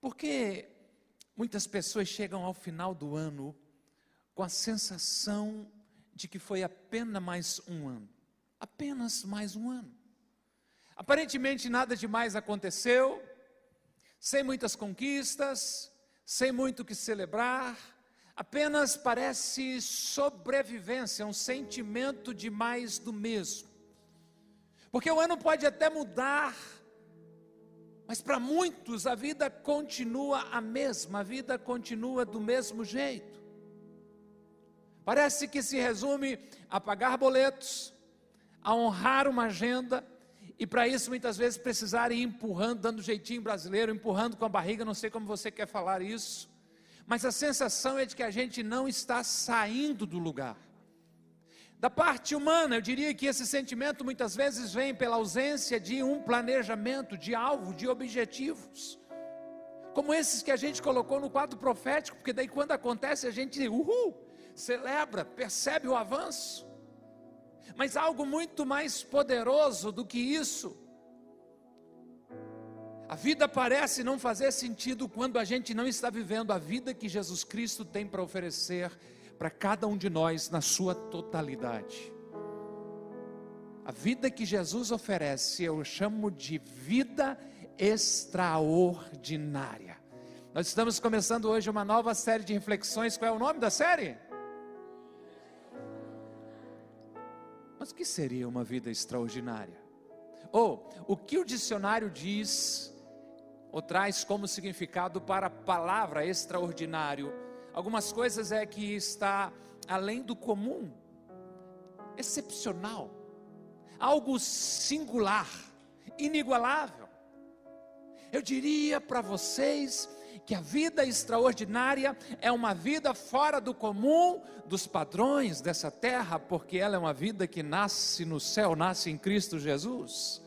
Porque muitas pessoas chegam ao final do ano com a sensação de que foi apenas mais um ano. Apenas mais um ano. Aparentemente nada demais aconteceu, sem muitas conquistas, sem muito o que celebrar, apenas parece sobrevivência, um sentimento de mais do mesmo. Porque o ano pode até mudar, mas para muitos a vida continua a mesma, a vida continua do mesmo jeito. Parece que se resume a pagar boletos, a honrar uma agenda, e para isso muitas vezes precisar ir empurrando, dando jeitinho brasileiro, empurrando com a barriga, não sei como você quer falar isso, mas a sensação é de que a gente não está saindo do lugar. Da parte humana, eu diria que esse sentimento muitas vezes vem pela ausência de um planejamento, de alvo, de objetivos. Como esses que a gente colocou no quadro profético, porque daí quando acontece a gente, uhul, celebra, percebe o avanço. Mas algo muito mais poderoso do que isso. A vida parece não fazer sentido quando a gente não está vivendo a vida que Jesus Cristo tem para oferecer para cada um de nós na sua totalidade. A vida que Jesus oferece, eu chamo de vida extraordinária. Nós estamos começando hoje uma nova série de reflexões. Qual é o nome da série? Mas o que seria uma vida extraordinária? Ou o que o dicionário diz ou traz como significado para a palavra extraordinário? Algumas coisas é que está além do comum, excepcional, algo singular, inigualável. Eu diria para vocês que a vida extraordinária é uma vida fora do comum dos padrões dessa terra, porque ela é uma vida que nasce no céu, nasce em Cristo Jesus.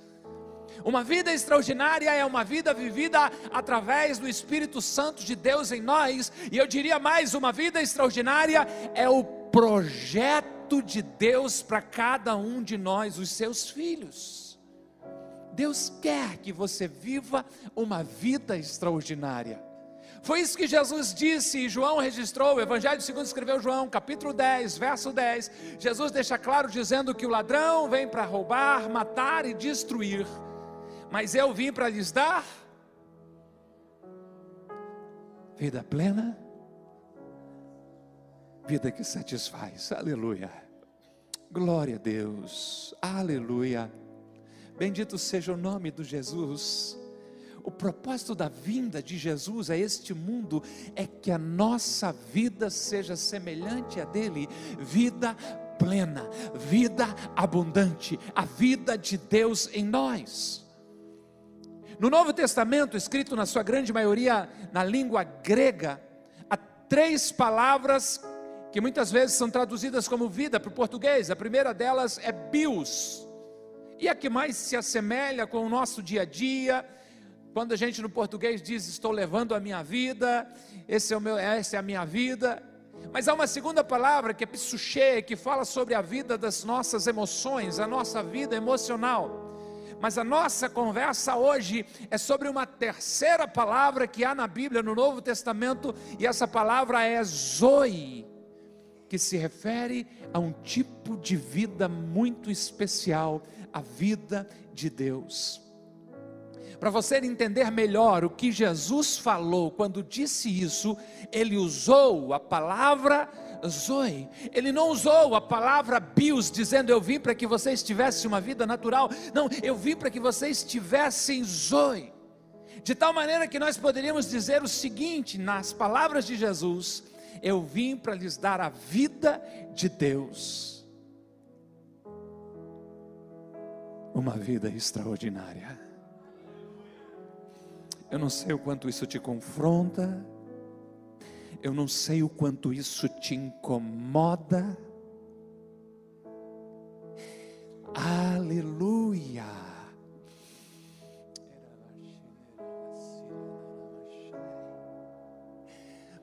Uma vida extraordinária é uma vida vivida através do Espírito Santo de Deus em nós, e eu diria mais: uma vida extraordinária é o projeto de Deus para cada um de nós, os seus filhos. Deus quer que você viva uma vida extraordinária. Foi isso que Jesus disse e João registrou, o Evangelho segundo escreveu João, capítulo 10, verso 10. Jesus deixa claro dizendo que o ladrão vem para roubar, matar e destruir mas eu vim para lhes dar vida plena, vida que satisfaz. Aleluia. Glória a Deus. Aleluia. Bendito seja o nome do Jesus. O propósito da vinda de Jesus a este mundo é que a nossa vida seja semelhante a dele, vida plena, vida abundante, a vida de Deus em nós. No Novo Testamento, escrito na sua grande maioria na língua grega, há três palavras que muitas vezes são traduzidas como vida para o português. A primeira delas é bios, e a que mais se assemelha com o nosso dia a dia. Quando a gente no português diz estou levando a minha vida, esse é o meu, essa é a minha vida. Mas há uma segunda palavra que é psuche, que fala sobre a vida das nossas emoções, a nossa vida emocional. Mas a nossa conversa hoje é sobre uma terceira palavra que há na Bíblia, no Novo Testamento, e essa palavra é Zoe, que se refere a um tipo de vida muito especial, a vida de Deus. Para você entender melhor o que Jesus falou quando disse isso, ele usou a palavra Zoe. Ele não usou a palavra bios, dizendo eu vim para que vocês tivessem uma vida natural. Não, eu vim para que vocês tivessem Zoe. De tal maneira que nós poderíamos dizer o seguinte, nas palavras de Jesus: Eu vim para lhes dar a vida de Deus. Uma vida extraordinária. Eu não sei o quanto isso te confronta, eu não sei o quanto isso te incomoda.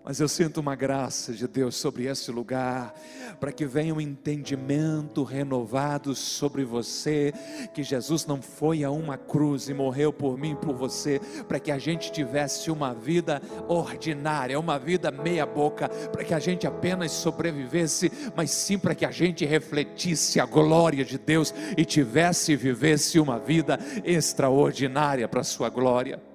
Mas eu sinto uma graça de Deus sobre esse lugar, para que venha um entendimento renovado sobre você, que Jesus não foi a uma cruz e morreu por mim e por você, para que a gente tivesse uma vida ordinária, uma vida meia-boca, para que a gente apenas sobrevivesse, mas sim para que a gente refletisse a glória de Deus e tivesse e vivesse uma vida extraordinária para a Sua glória.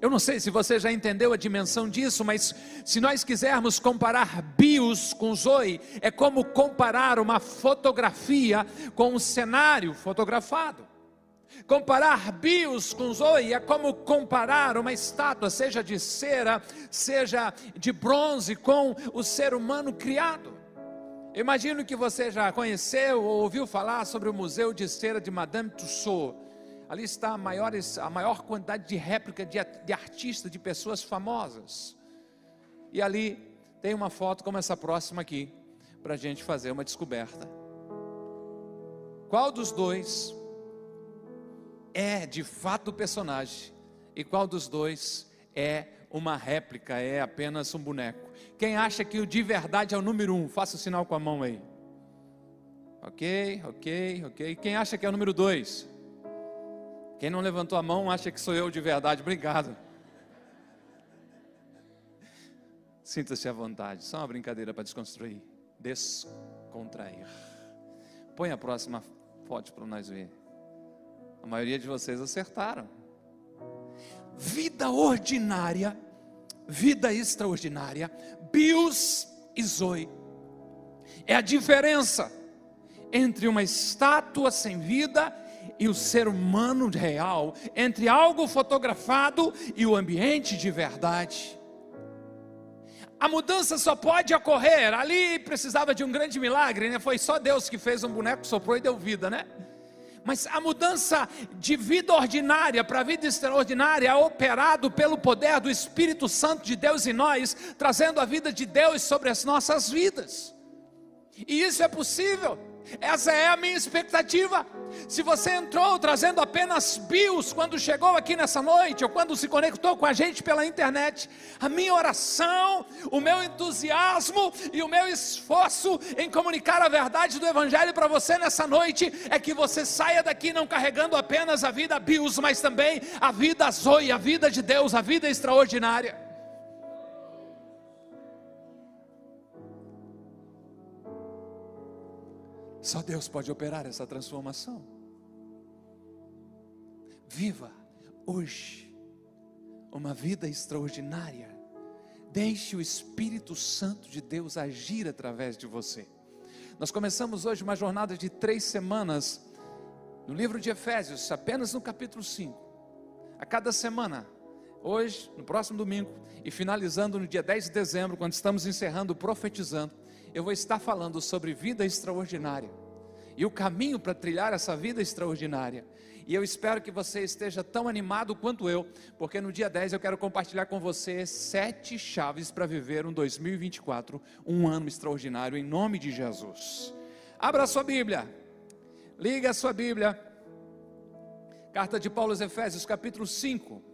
Eu não sei se você já entendeu a dimensão disso, mas se nós quisermos comparar bios com zoe, é como comparar uma fotografia com um cenário fotografado. Comparar bios com zoe é como comparar uma estátua, seja de cera, seja de bronze, com o ser humano criado. Imagino que você já conheceu ou ouviu falar sobre o Museu de Cera de Madame Tussauds Ali está a, maiores, a maior quantidade de réplica de, de artistas, de pessoas famosas. E ali tem uma foto como essa próxima aqui, para a gente fazer uma descoberta. Qual dos dois é de fato o personagem e qual dos dois é uma réplica, é apenas um boneco? Quem acha que o de verdade é o número um, faça o sinal com a mão aí. Ok, ok, ok. Quem acha que é o número dois? Quem não levantou a mão acha que sou eu de verdade. Obrigado. Sinta-se à vontade. Só uma brincadeira para desconstruir. Descontrair. Põe a próxima foto para nós ver. A maioria de vocês acertaram. Vida ordinária, vida extraordinária, bios e zoe. É a diferença entre uma estátua sem vida e o ser humano real, entre algo fotografado e o ambiente de verdade. A mudança só pode ocorrer. Ali precisava de um grande milagre, né? Foi só Deus que fez um boneco, soprou e deu vida, né? Mas a mudança de vida ordinária para vida extraordinária é operado pelo poder do Espírito Santo de Deus em nós, trazendo a vida de Deus sobre as nossas vidas. E isso é possível. Essa é a minha expectativa. Se você entrou trazendo apenas bios quando chegou aqui nessa noite, ou quando se conectou com a gente pela internet, a minha oração, o meu entusiasmo e o meu esforço em comunicar a verdade do Evangelho para você nessa noite é que você saia daqui não carregando apenas a vida bios, mas também a vida zoe, a vida de Deus, a vida extraordinária. Só Deus pode operar essa transformação. Viva hoje uma vida extraordinária. Deixe o Espírito Santo de Deus agir através de você. Nós começamos hoje uma jornada de três semanas no livro de Efésios, apenas no capítulo 5. A cada semana, hoje, no próximo domingo e finalizando no dia 10 de dezembro, quando estamos encerrando profetizando, eu vou estar falando sobre vida extraordinária e o caminho para trilhar essa vida extraordinária. E eu espero que você esteja tão animado quanto eu, porque no dia 10 eu quero compartilhar com você sete chaves para viver um 2024, um ano extraordinário, em nome de Jesus. Abra a sua Bíblia, liga a sua Bíblia, carta de Paulo aos Efésios, capítulo 5.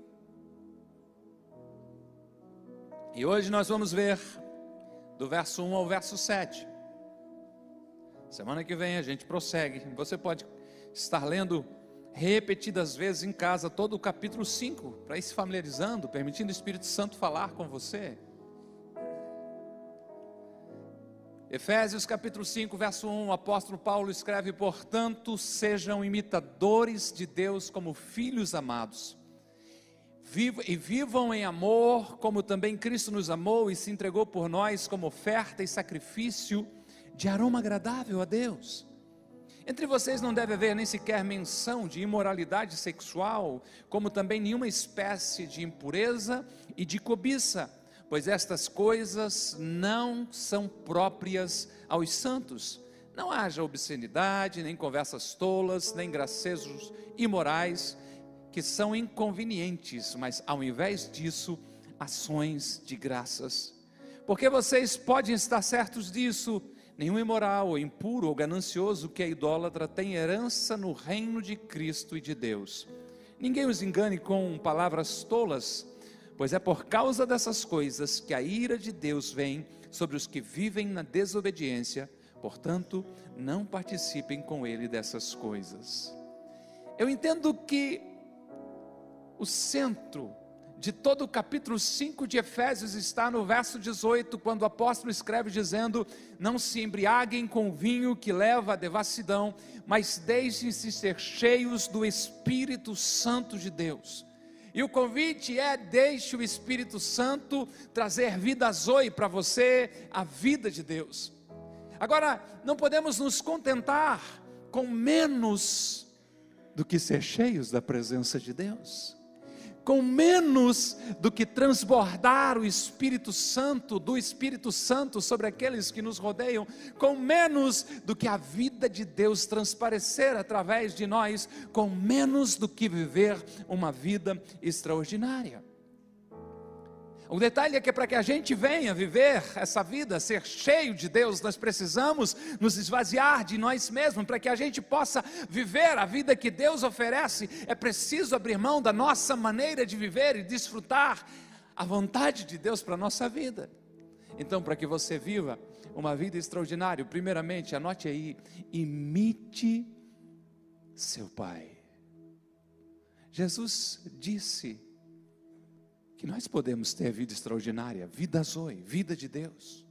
E hoje nós vamos ver do verso 1 ao verso 7. Semana que vem a gente prossegue. Você pode estar lendo repetidas vezes em casa todo o capítulo 5, para ir se familiarizando, permitindo o Espírito Santo falar com você. Efésios capítulo 5, verso 1, o apóstolo Paulo escreve: Portanto, sejam imitadores de Deus como filhos amados, e vivam em amor, como também Cristo nos amou e se entregou por nós como oferta e sacrifício de aroma agradável a Deus. Entre vocês não deve haver nem sequer menção de imoralidade sexual, como também nenhuma espécie de impureza e de cobiça, pois estas coisas não são próprias aos santos. Não haja obscenidade, nem conversas tolas, nem gracejos imorais, que são inconvenientes, mas ao invés disso, ações de graças. Porque vocês podem estar certos disso, Nenhum imoral, ou impuro ou ganancioso que é idólatra tem herança no reino de Cristo e de Deus. Ninguém os engane com palavras tolas, Pois é por causa dessas coisas que a ira de Deus vem sobre os que vivem na desobediência, portanto, não participem com ele dessas coisas. Eu entendo que o centro de todo o capítulo 5 de Efésios está no verso 18, quando o apóstolo escreve dizendo: Não se embriaguem com vinho que leva à devassidão, mas deixem-se ser cheios do Espírito Santo de Deus. E o convite é: deixe o Espírito Santo trazer vida zoe para você, a vida de Deus. Agora, não podemos nos contentar com menos do que ser cheios da presença de Deus com menos do que transbordar o Espírito Santo, do Espírito Santo sobre aqueles que nos rodeiam, com menos do que a vida de Deus transparecer através de nós, com menos do que viver uma vida extraordinária. O detalhe é que para que a gente venha viver essa vida, ser cheio de Deus, nós precisamos nos esvaziar de nós mesmos. Para que a gente possa viver a vida que Deus oferece, é preciso abrir mão da nossa maneira de viver e desfrutar a vontade de Deus para a nossa vida. Então, para que você viva uma vida extraordinária, primeiramente, anote aí, imite seu Pai. Jesus disse que nós podemos ter vida extraordinária, vida zoe, vida de Deus.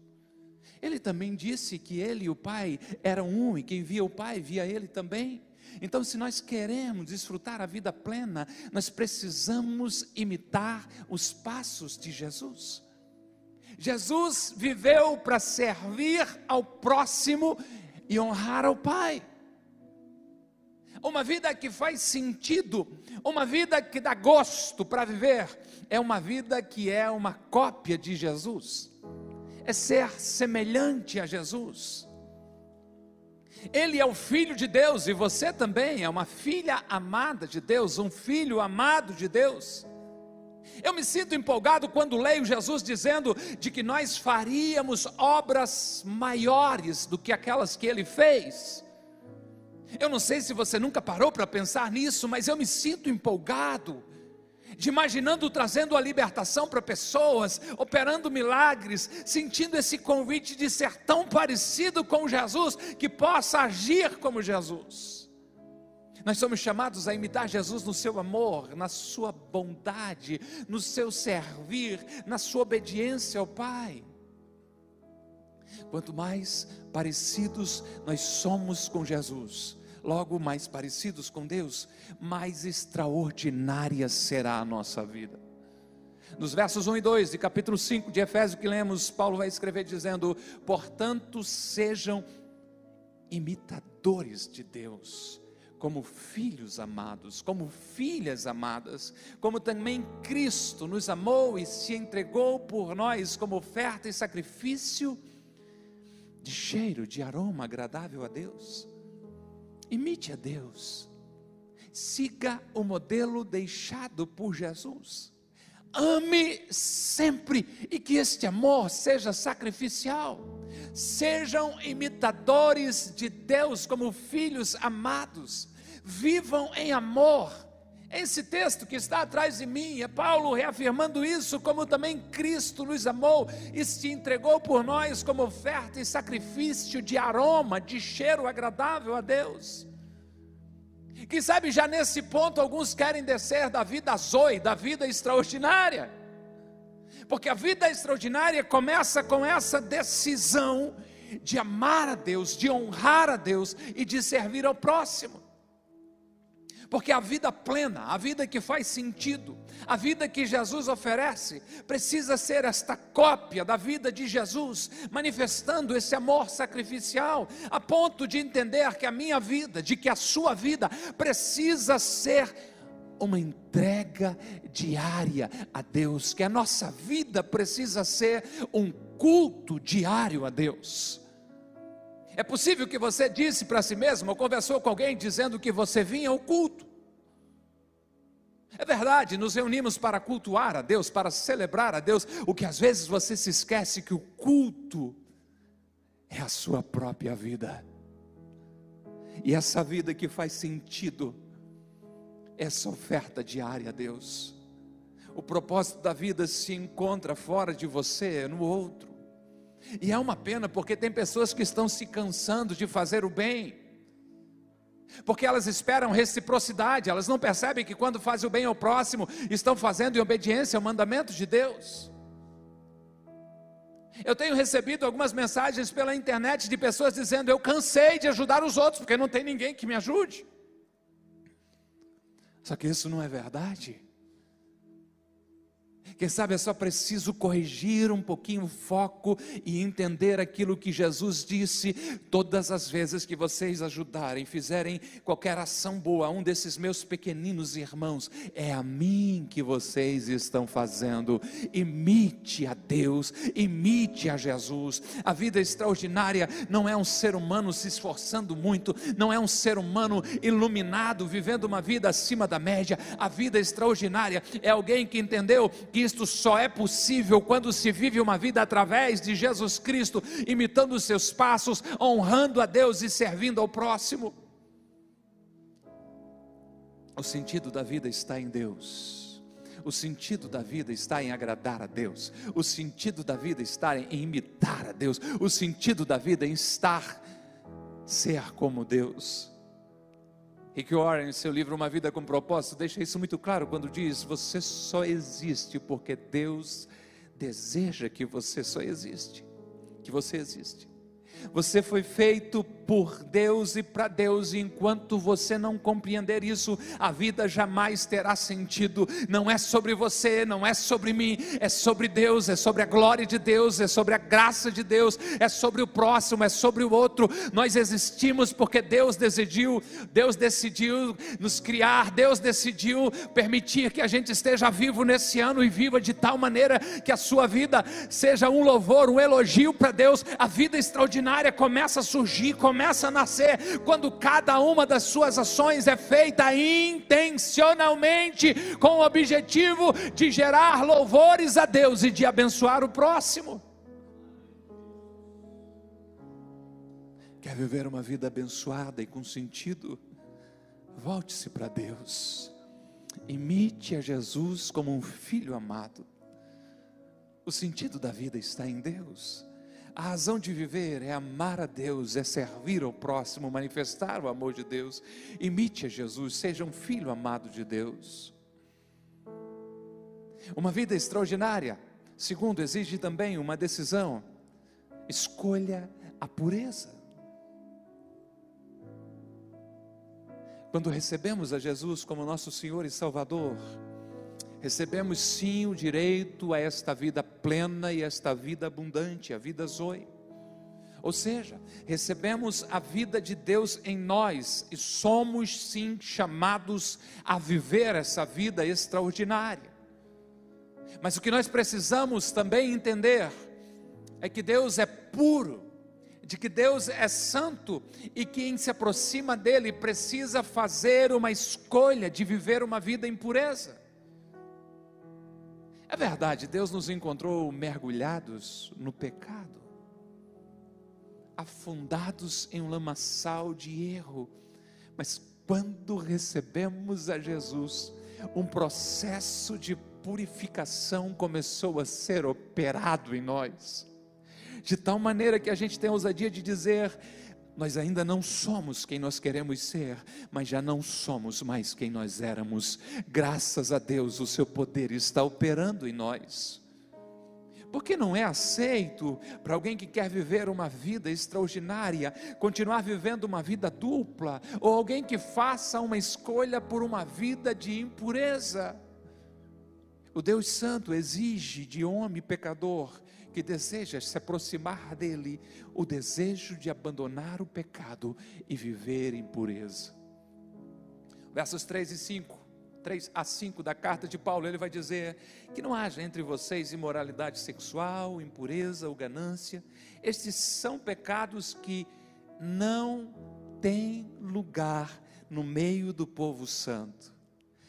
Ele também disse que ele e o Pai eram um, e quem via o Pai via ele também. Então, se nós queremos desfrutar a vida plena, nós precisamos imitar os passos de Jesus. Jesus viveu para servir ao próximo e honrar ao Pai uma vida que faz sentido, uma vida que dá gosto para viver, é uma vida que é uma cópia de Jesus, é ser semelhante a Jesus. Ele é o filho de Deus e você também é uma filha amada de Deus, um filho amado de Deus. Eu me sinto empolgado quando leio Jesus dizendo de que nós faríamos obras maiores do que aquelas que ele fez. Eu não sei se você nunca parou para pensar nisso, mas eu me sinto empolgado de imaginando trazendo a libertação para pessoas, operando milagres, sentindo esse convite de ser tão parecido com Jesus que possa agir como Jesus. Nós somos chamados a imitar Jesus no seu amor, na sua bondade, no seu servir, na sua obediência ao Pai. Quanto mais parecidos nós somos com Jesus, logo mais parecidos com Deus, mais extraordinária será a nossa vida. Nos versos 1 e 2 de capítulo 5 de Efésios que lemos, Paulo vai escrever dizendo: Portanto, sejam imitadores de Deus, como filhos amados, como filhas amadas, como também Cristo nos amou e se entregou por nós como oferta e sacrifício de cheiro, de aroma agradável a Deus. Imite a Deus. Siga o modelo deixado por Jesus. Ame sempre e que este amor seja sacrificial. Sejam imitadores de Deus como filhos amados. Vivam em amor esse texto que está atrás de mim é Paulo reafirmando isso, como também Cristo nos amou e se entregou por nós como oferta e sacrifício de aroma, de cheiro agradável a Deus. Quem sabe já nesse ponto alguns querem descer da vida zoe, da vida extraordinária. Porque a vida extraordinária começa com essa decisão de amar a Deus, de honrar a Deus e de servir ao próximo. Porque a vida plena, a vida que faz sentido, a vida que Jesus oferece, precisa ser esta cópia da vida de Jesus, manifestando esse amor sacrificial, a ponto de entender que a minha vida, de que a sua vida, precisa ser uma entrega diária a Deus, que a nossa vida precisa ser um culto diário a Deus. É possível que você disse para si mesmo, ou conversou com alguém dizendo que você vinha ao culto. É verdade, nos reunimos para cultuar a Deus, para celebrar a Deus, o que às vezes você se esquece que o culto é a sua própria vida. E essa vida que faz sentido, essa oferta diária a Deus. O propósito da vida se encontra fora de você, no outro. E é uma pena porque tem pessoas que estão se cansando de fazer o bem. Porque elas esperam reciprocidade, elas não percebem que quando fazem o bem ao próximo, estão fazendo em obediência ao mandamento de Deus. Eu tenho recebido algumas mensagens pela internet de pessoas dizendo: Eu cansei de ajudar os outros, porque não tem ninguém que me ajude. Só que isso não é verdade. Quem sabe é só preciso corrigir um pouquinho o foco e entender aquilo que Jesus disse. Todas as vezes que vocês ajudarem, fizerem qualquer ação boa a um desses meus pequeninos irmãos, é a mim que vocês estão fazendo. Imite a Deus, imite a Jesus. A vida extraordinária não é um ser humano se esforçando muito, não é um ser humano iluminado, vivendo uma vida acima da média. A vida extraordinária é alguém que entendeu que isto só é possível quando se vive uma vida através de Jesus Cristo, imitando os seus passos, honrando a Deus e servindo ao próximo. O sentido da vida está em Deus. O sentido da vida está em agradar a Deus. O sentido da vida está em imitar a Deus. O sentido da vida é em estar, ser como Deus. Rick Warren, em seu livro Uma Vida com Propósito, deixa isso muito claro quando diz: Você só existe porque Deus deseja que você só existe, que você existe. Você foi feito por Deus e para Deus, e enquanto você não compreender isso, a vida jamais terá sentido. Não é sobre você, não é sobre mim, é sobre Deus, é sobre a glória de Deus, é sobre a graça de Deus, é sobre o próximo, é sobre o outro. Nós existimos porque Deus decidiu, Deus decidiu nos criar, Deus decidiu permitir que a gente esteja vivo nesse ano e viva de tal maneira que a sua vida seja um louvor, um elogio para Deus. A vida extraordinária começa a surgir, começa a nascer quando cada uma das suas ações é feita intencionalmente com o objetivo de gerar louvores a Deus e de abençoar o próximo. Quer viver uma vida abençoada e com sentido? Volte-se para Deus. Imite a Jesus como um filho amado. O sentido da vida está em Deus. A razão de viver é amar a Deus, é servir ao próximo, manifestar o amor de Deus. Imite a Jesus, seja um filho amado de Deus. Uma vida extraordinária, segundo, exige também uma decisão. Escolha a pureza. Quando recebemos a Jesus como nosso Senhor e Salvador, recebemos sim o direito a esta vida plena e esta vida abundante, a vida Zoe. Ou seja, recebemos a vida de Deus em nós e somos sim chamados a viver essa vida extraordinária. Mas o que nós precisamos também entender é que Deus é puro, de que Deus é santo e quem se aproxima dele precisa fazer uma escolha de viver uma vida em pureza. É verdade, Deus nos encontrou mergulhados no pecado, afundados em um lamaçal de erro, mas quando recebemos a Jesus, um processo de purificação começou a ser operado em nós, de tal maneira que a gente tem a ousadia de dizer: nós ainda não somos quem nós queremos ser, mas já não somos mais quem nós éramos. Graças a Deus, o seu poder está operando em nós. Porque não é aceito para alguém que quer viver uma vida extraordinária, continuar vivendo uma vida dupla, ou alguém que faça uma escolha por uma vida de impureza. O Deus Santo exige de homem pecador que deseja se aproximar dele, o desejo de abandonar o pecado e viver em pureza. Versos 3 e 5, 3 a 5 da carta de Paulo, ele vai dizer que não haja entre vocês imoralidade sexual, impureza ou ganância. Estes são pecados que não têm lugar no meio do povo santo.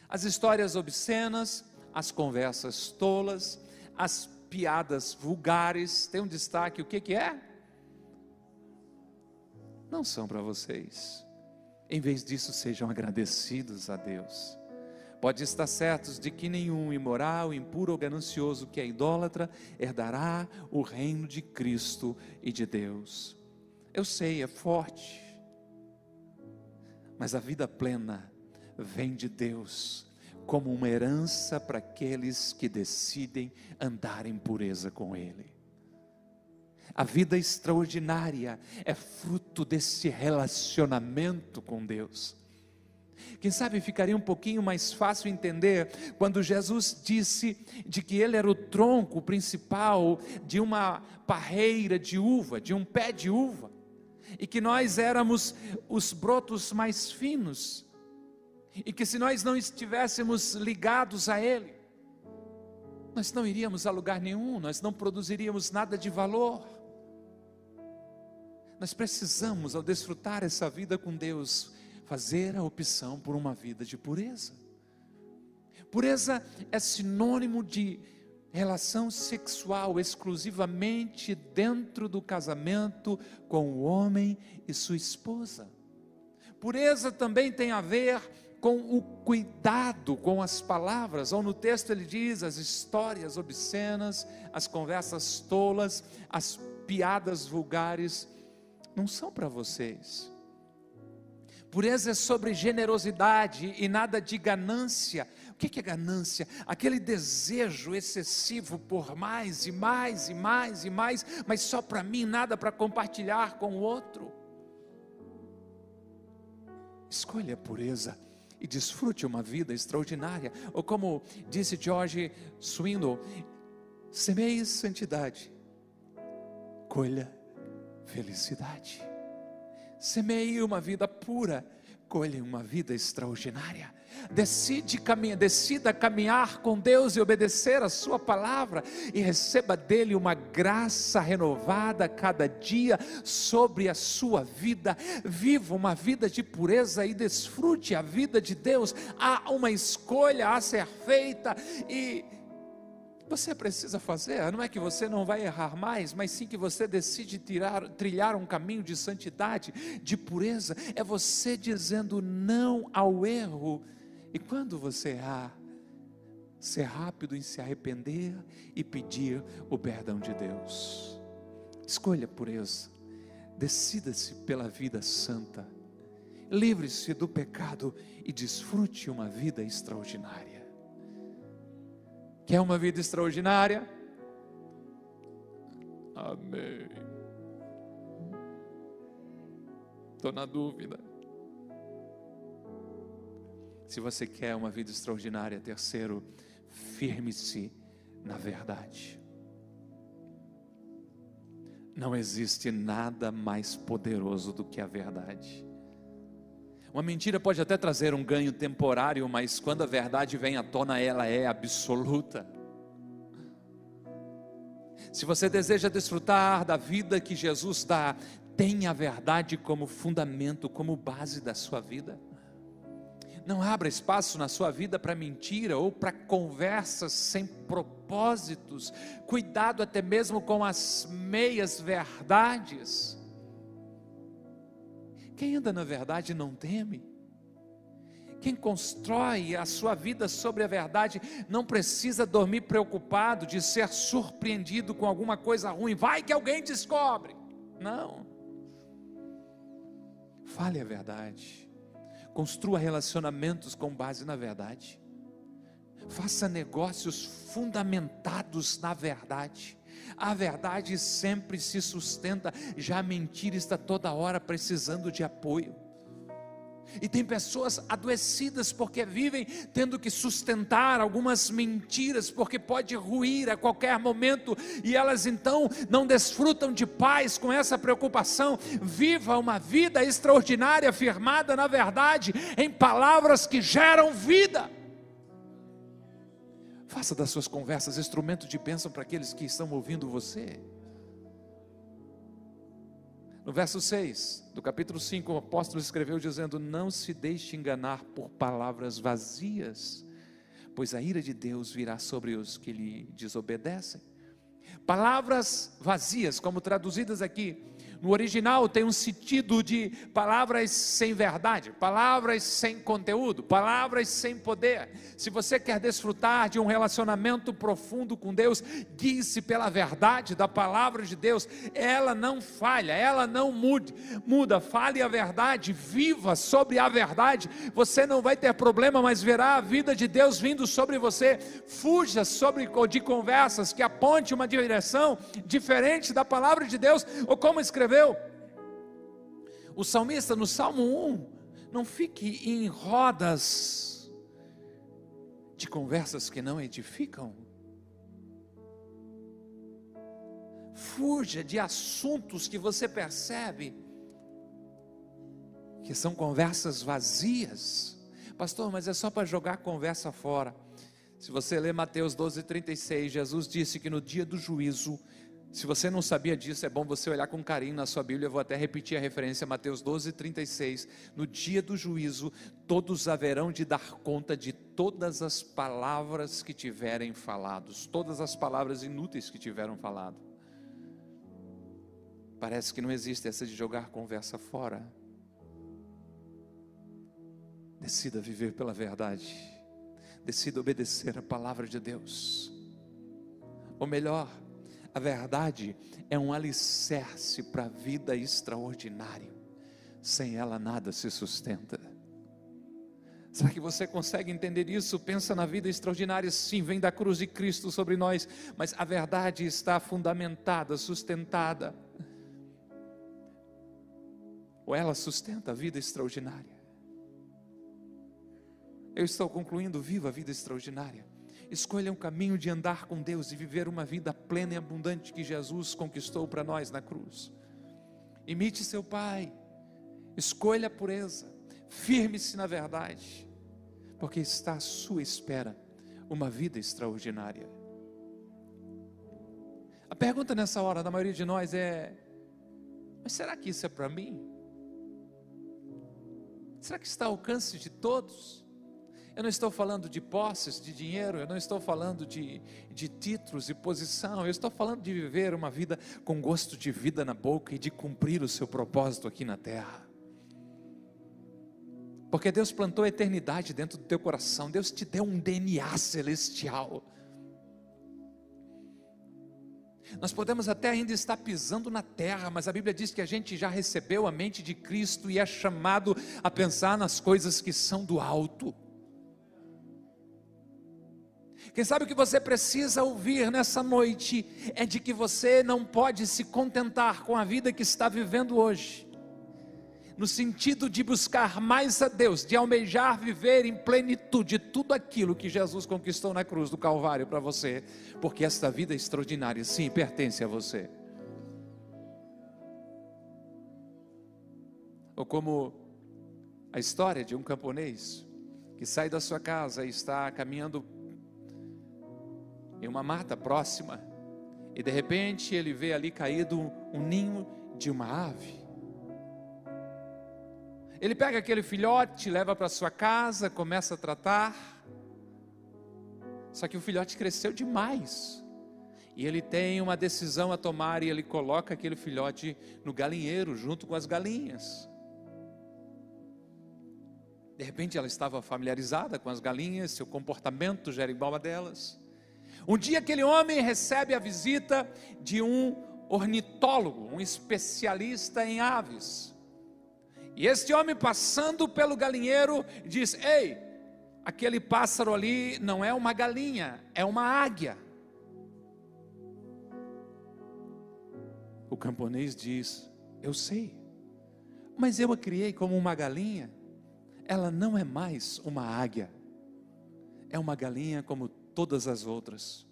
As histórias obscenas, as conversas tolas, as piadas vulgares, tem um destaque, o que, que é? Não são para vocês. Em vez disso, sejam agradecidos a Deus, Pode estar certos de que nenhum imoral, impuro ou ganancioso que é idólatra herdará o reino de Cristo e de Deus. Eu sei, é forte, mas a vida plena vem de Deus como uma herança para aqueles que decidem andar em pureza com Ele. A vida extraordinária é fruto desse relacionamento com Deus. Quem sabe ficaria um pouquinho mais fácil entender quando Jesus disse de que ele era o tronco principal de uma parreira de uva, de um pé de uva, e que nós éramos os brotos mais finos, e que se nós não estivéssemos ligados a Ele, nós não iríamos a lugar nenhum, nós não produziríamos nada de valor. Nós precisamos, ao desfrutar essa vida com Deus, fazer a opção por uma vida de pureza. Pureza é sinônimo de relação sexual exclusivamente dentro do casamento com o homem e sua esposa. Pureza também tem a ver com o cuidado com as palavras, ou no texto ele diz as histórias obscenas, as conversas tolas, as piadas vulgares, não são para vocês. Pureza é sobre generosidade e nada de ganância. O que é ganância? Aquele desejo excessivo por mais e mais e mais e mais, mas só para mim, nada para compartilhar com o outro. Escolha a pureza e desfrute uma vida extraordinária. Ou como disse George Swindle, semeie santidade, colha felicidade. Semeie uma vida pura, colhe uma vida extraordinária. Decide decida caminhar com Deus e obedecer a Sua palavra, e receba dele uma graça renovada cada dia sobre a sua vida. Viva uma vida de pureza e desfrute a vida de Deus. Há uma escolha a ser feita, e você precisa fazer, não é que você não vai errar mais, mas sim que você decide tirar, trilhar um caminho de santidade, de pureza, é você dizendo não ao erro, e quando você errar, ser rápido em se arrepender e pedir o perdão de Deus. Escolha pureza, decida-se pela vida santa, livre-se do pecado e desfrute uma vida extraordinária. Quer uma vida extraordinária? Amém. Estou na dúvida. Se você quer uma vida extraordinária, terceiro, firme-se na verdade. Não existe nada mais poderoso do que a verdade. Uma mentira pode até trazer um ganho temporário, mas quando a verdade vem à tona, ela é absoluta. Se você deseja desfrutar da vida que Jesus dá, tenha a verdade como fundamento, como base da sua vida. Não abra espaço na sua vida para mentira ou para conversas sem propósitos. Cuidado até mesmo com as meias verdades. Quem anda na verdade não teme. Quem constrói a sua vida sobre a verdade não precisa dormir preocupado de ser surpreendido com alguma coisa ruim. Vai que alguém descobre. Não. Fale a verdade. Construa relacionamentos com base na verdade. Faça negócios fundamentados na verdade. A verdade sempre se sustenta, já a mentira está toda hora precisando de apoio. E tem pessoas adoecidas porque vivem tendo que sustentar algumas mentiras, porque pode ruir a qualquer momento, e elas então não desfrutam de paz com essa preocupação. Viva uma vida extraordinária, firmada na verdade, em palavras que geram vida. Faça das suas conversas instrumento de bênção para aqueles que estão ouvindo você. No verso 6 do capítulo 5, o apóstolo escreveu dizendo: Não se deixe enganar por palavras vazias, pois a ira de Deus virá sobre os que lhe desobedecem. Palavras vazias, como traduzidas aqui, No original tem um sentido de palavras sem verdade, palavras sem conteúdo, palavras sem poder. Se você quer desfrutar de um relacionamento profundo com Deus, guie-se pela verdade da palavra de Deus. Ela não falha, ela não muda. muda. Fale a verdade, viva sobre a verdade. Você não vai ter problema, mas verá a vida de Deus vindo sobre você. Fuja sobre de conversas que aponte uma direção diferente da palavra de Deus, ou como escrever escreveu. O salmista no Salmo 1, não fique em rodas de conversas que não edificam. Fuja de assuntos que você percebe que são conversas vazias. Pastor, mas é só para jogar conversa fora. Se você ler Mateus 12, 36, Jesus disse que no dia do juízo se você não sabia disso, é bom você olhar com carinho na sua Bíblia. Eu vou até repetir a referência, Mateus 12, 36. No dia do juízo, todos haverão de dar conta de todas as palavras que tiverem falados, todas as palavras inúteis que tiveram falado. Parece que não existe essa de jogar conversa fora. Decida viver pela verdade. Decida obedecer a palavra de Deus. Ou melhor, a verdade é um alicerce para a vida extraordinária. Sem ela nada se sustenta. Será que você consegue entender isso? Pensa na vida extraordinária, sim, vem da cruz de Cristo sobre nós, mas a verdade está fundamentada, sustentada. Ou ela sustenta a vida extraordinária? Eu estou concluindo, viva a vida extraordinária. Escolha um caminho de andar com Deus e viver uma vida plena e abundante que Jesus conquistou para nós na cruz. Imite seu Pai, escolha a pureza, firme-se na verdade, porque está à sua espera uma vida extraordinária. A pergunta nessa hora da maioria de nós é: mas será que isso é para mim? Será que está ao alcance de todos? Eu não estou falando de posses, de dinheiro, eu não estou falando de, de títulos e posição, eu estou falando de viver uma vida com gosto de vida na boca e de cumprir o seu propósito aqui na terra. Porque Deus plantou a eternidade dentro do teu coração, Deus te deu um DNA celestial. Nós podemos até ainda estar pisando na terra, mas a Bíblia diz que a gente já recebeu a mente de Cristo e é chamado a pensar nas coisas que são do alto. Quem sabe o que você precisa ouvir nessa noite é de que você não pode se contentar com a vida que está vivendo hoje, no sentido de buscar mais a Deus, de almejar viver em plenitude tudo aquilo que Jesus conquistou na cruz do Calvário para você, porque esta vida extraordinária, sim, pertence a você. Ou como a história de um camponês que sai da sua casa e está caminhando em uma mata próxima, e de repente ele vê ali caído um ninho de uma ave. Ele pega aquele filhote, leva para sua casa, começa a tratar. Só que o filhote cresceu demais. E ele tem uma decisão a tomar e ele coloca aquele filhote no galinheiro junto com as galinhas. De repente ela estava familiarizada com as galinhas, seu comportamento já delas. Um dia aquele homem recebe a visita de um ornitólogo, um especialista em aves. E este homem passando pelo galinheiro diz: Ei, aquele pássaro ali não é uma galinha, é uma águia. O camponês diz: Eu sei, mas eu a criei como uma galinha. Ela não é mais uma águia, é uma galinha como todas as outras.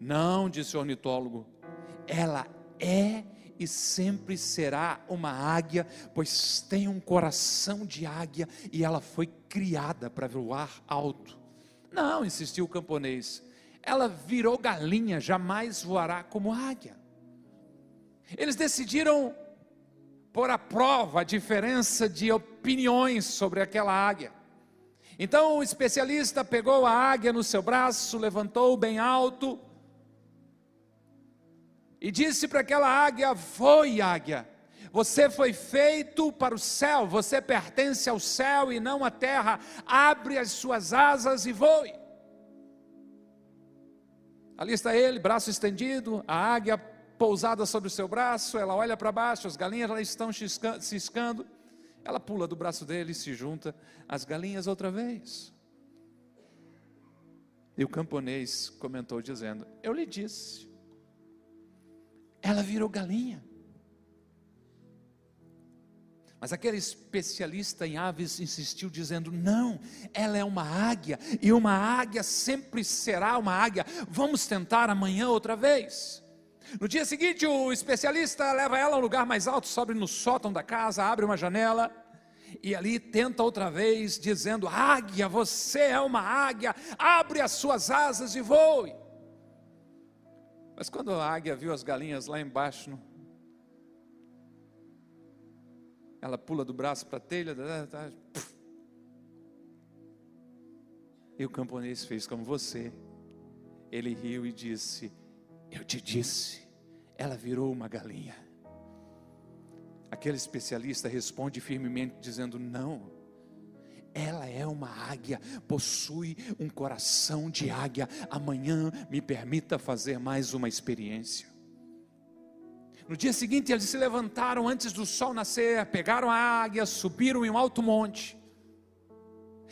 Não, disse o ornitólogo, ela é e sempre será uma águia, pois tem um coração de águia e ela foi criada para voar alto. Não, insistiu o camponês, ela virou galinha, jamais voará como águia. Eles decidiram pôr à prova a diferença de opiniões sobre aquela águia. Então o especialista pegou a águia no seu braço, levantou bem alto e disse para aquela águia: Foi, águia, Você foi feito para o céu, você pertence ao céu e não à terra. Abre as suas asas e voe. Ali está ele, braço estendido, a águia pousada sobre o seu braço, ela olha para baixo, as galinhas lá estão ciscando. Ela pula do braço dele e se junta às galinhas outra vez. E o camponês comentou dizendo: Eu lhe disse, ela virou galinha. Mas aquele especialista em aves insistiu, dizendo: Não, ela é uma águia, e uma águia sempre será uma águia. Vamos tentar amanhã outra vez. No dia seguinte, o especialista leva ela a um lugar mais alto, sobe no sótão da casa, abre uma janela e ali tenta outra vez, dizendo: Águia, você é uma águia, abre as suas asas e voe. Mas quando a águia viu as galinhas lá embaixo, ela pula do braço para a telha, e o camponês fez como você. Ele riu e disse: Eu te disse, ela virou uma galinha. Aquele especialista responde firmemente, dizendo: Não, ela é uma águia, possui um coração de águia. Amanhã me permita fazer mais uma experiência. No dia seguinte, eles se levantaram antes do sol nascer, pegaram a águia, subiram em um alto monte.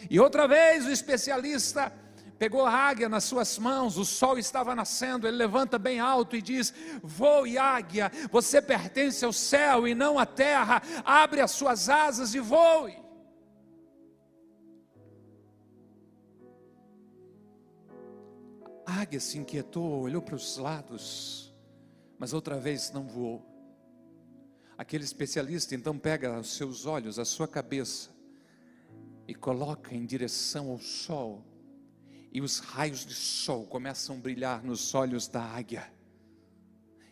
E outra vez o especialista pegou a águia nas suas mãos, o sol estava nascendo, ele levanta bem alto e diz: Voe, águia, você pertence ao céu e não à terra, abre as suas asas e voe. A águia se inquietou, olhou para os lados, mas outra vez não voou. Aquele especialista então pega os seus olhos, a sua cabeça, e coloca em direção ao sol e os raios de sol começam a brilhar nos olhos da águia.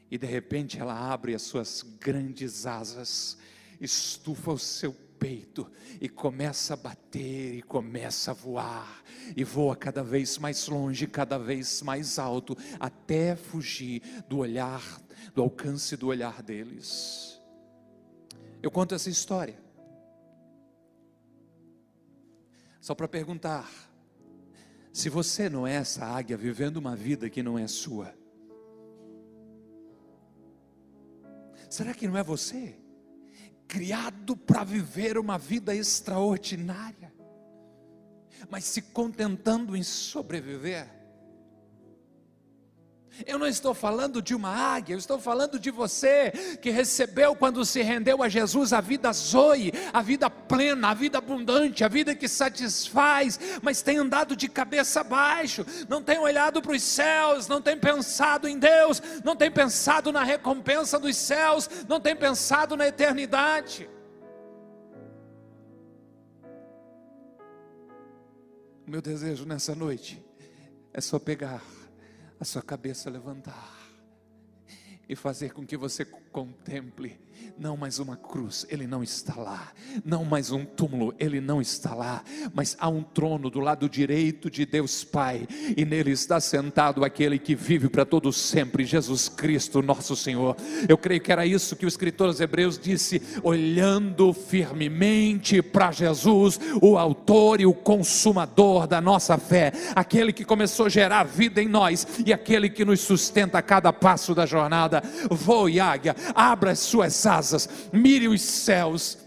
E de repente ela abre as suas grandes asas, estufa o seu peito e começa a bater e começa a voar e voa cada vez mais longe, cada vez mais alto, até fugir do olhar, do alcance do olhar deles. Eu conto essa história só para perguntar se você não é essa águia vivendo uma vida que não é sua, será que não é você? Criado para viver uma vida extraordinária, mas se contentando em sobreviver. Eu não estou falando de uma águia, eu estou falando de você que recebeu quando se rendeu a Jesus a vida zoe, a vida plena, a vida abundante, a vida que satisfaz, mas tem andado de cabeça baixo, não tem olhado para os céus, não tem pensado em Deus, não tem pensado na recompensa dos céus, não tem pensado na eternidade. O meu desejo nessa noite é só pegar a sua cabeça levantar e fazer com que você contemple não mais uma cruz, ele não está lá, não mais um túmulo, ele não está lá, mas há um trono do lado direito de Deus Pai, e nele está sentado aquele que vive para todo sempre, Jesus Cristo, nosso Senhor. Eu creio que era isso que o escritor aos Hebreus disse, olhando firmemente para Jesus, o autor e o consumador da nossa fé, aquele que começou a gerar vida em nós e aquele que nos sustenta a cada passo da jornada. Voe, águia, abra as suas asas, mire os céus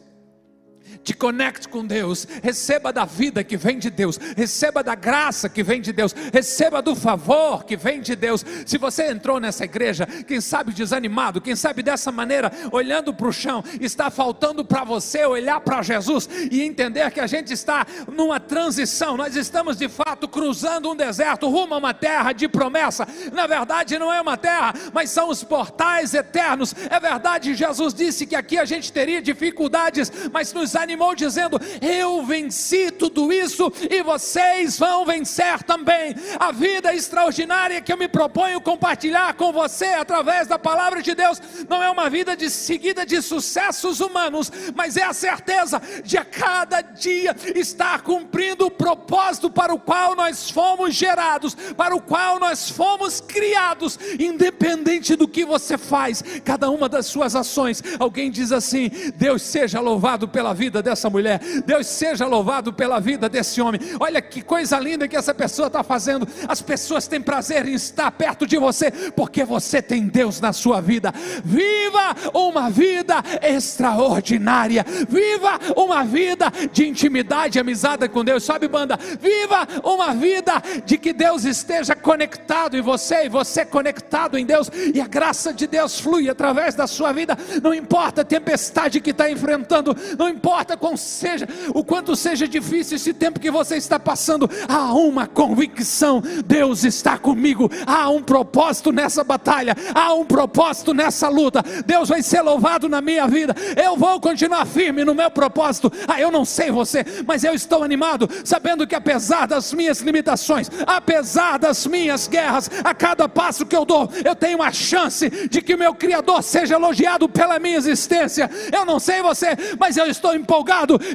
te conecte com Deus, receba da vida que vem de Deus, receba da graça que vem de Deus, receba do favor que vem de Deus. Se você entrou nessa igreja, quem sabe desanimado, quem sabe dessa maneira, olhando para o chão, está faltando para você olhar para Jesus e entender que a gente está numa transição, nós estamos de fato cruzando um deserto rumo a uma terra de promessa. Na verdade, não é uma terra, mas são os portais eternos. É verdade, Jesus disse que aqui a gente teria dificuldades, mas nos animamos animou, dizendo: Eu venci tudo isso e vocês vão vencer também. A vida extraordinária que eu me proponho compartilhar com você através da palavra de Deus não é uma vida de seguida de sucessos humanos, mas é a certeza de a cada dia estar cumprindo o propósito para o qual nós fomos gerados, para o qual nós fomos criados, independente do que você faz, cada uma das suas ações. Alguém diz assim: Deus seja louvado pela vida dessa mulher, Deus seja louvado pela vida desse homem. Olha que coisa linda que essa pessoa está fazendo. As pessoas têm prazer em estar perto de você, porque você tem Deus na sua vida. Viva uma vida extraordinária, viva uma vida de intimidade e amizade com Deus. Sabe, banda? Viva uma vida de que Deus esteja conectado em você e você conectado em Deus, e a graça de Deus flui através da sua vida. Não importa a tempestade que está enfrentando, não importa qual seja, o quanto seja difícil esse tempo que você está passando, há uma convicção: Deus está comigo, há um propósito nessa batalha, há um propósito nessa luta. Deus vai ser louvado na minha vida. Eu vou continuar firme no meu propósito. Ah, eu não sei você, mas eu estou animado, sabendo que apesar das minhas limitações, apesar das minhas guerras, a cada passo que eu dou, eu tenho a chance de que meu Criador seja elogiado pela minha existência. Eu não sei você, mas eu estou empolgado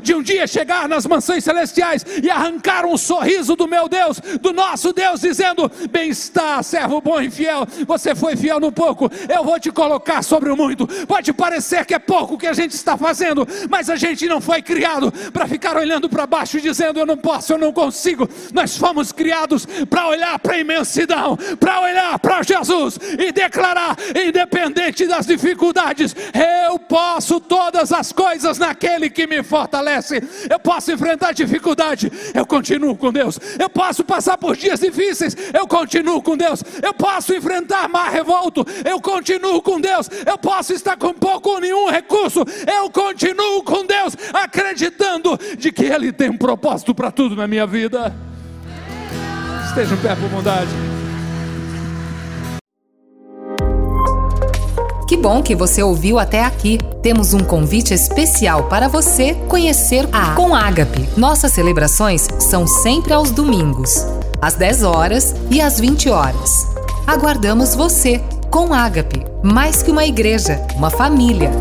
de um dia chegar nas mansões celestiais e arrancar um sorriso do meu Deus, do nosso Deus, dizendo: Bem está, servo bom e fiel, você foi fiel no pouco, eu vou te colocar sobre o muito. Pode parecer que é pouco que a gente está fazendo, mas a gente não foi criado para ficar olhando para baixo dizendo: Eu não posso, eu não consigo. Nós fomos criados para olhar para a imensidão, para olhar para Jesus e declarar, independente das dificuldades, eu posso todas as coisas naquele que me fortalece. Eu posso enfrentar dificuldade, eu continuo com Deus. Eu posso passar por dias difíceis, eu continuo com Deus. Eu posso enfrentar mar revolto, eu continuo com Deus. Eu posso estar com pouco ou nenhum recurso, eu continuo com Deus, acreditando de que Ele tem um propósito para tudo na minha vida. Esteja em pé por bondade. Que bom que você ouviu até aqui. Temos um convite especial para você conhecer a Com Ágape. Nossas celebrações são sempre aos domingos, às 10 horas e às 20 horas. Aguardamos você com Ágape, mais que uma igreja, uma família.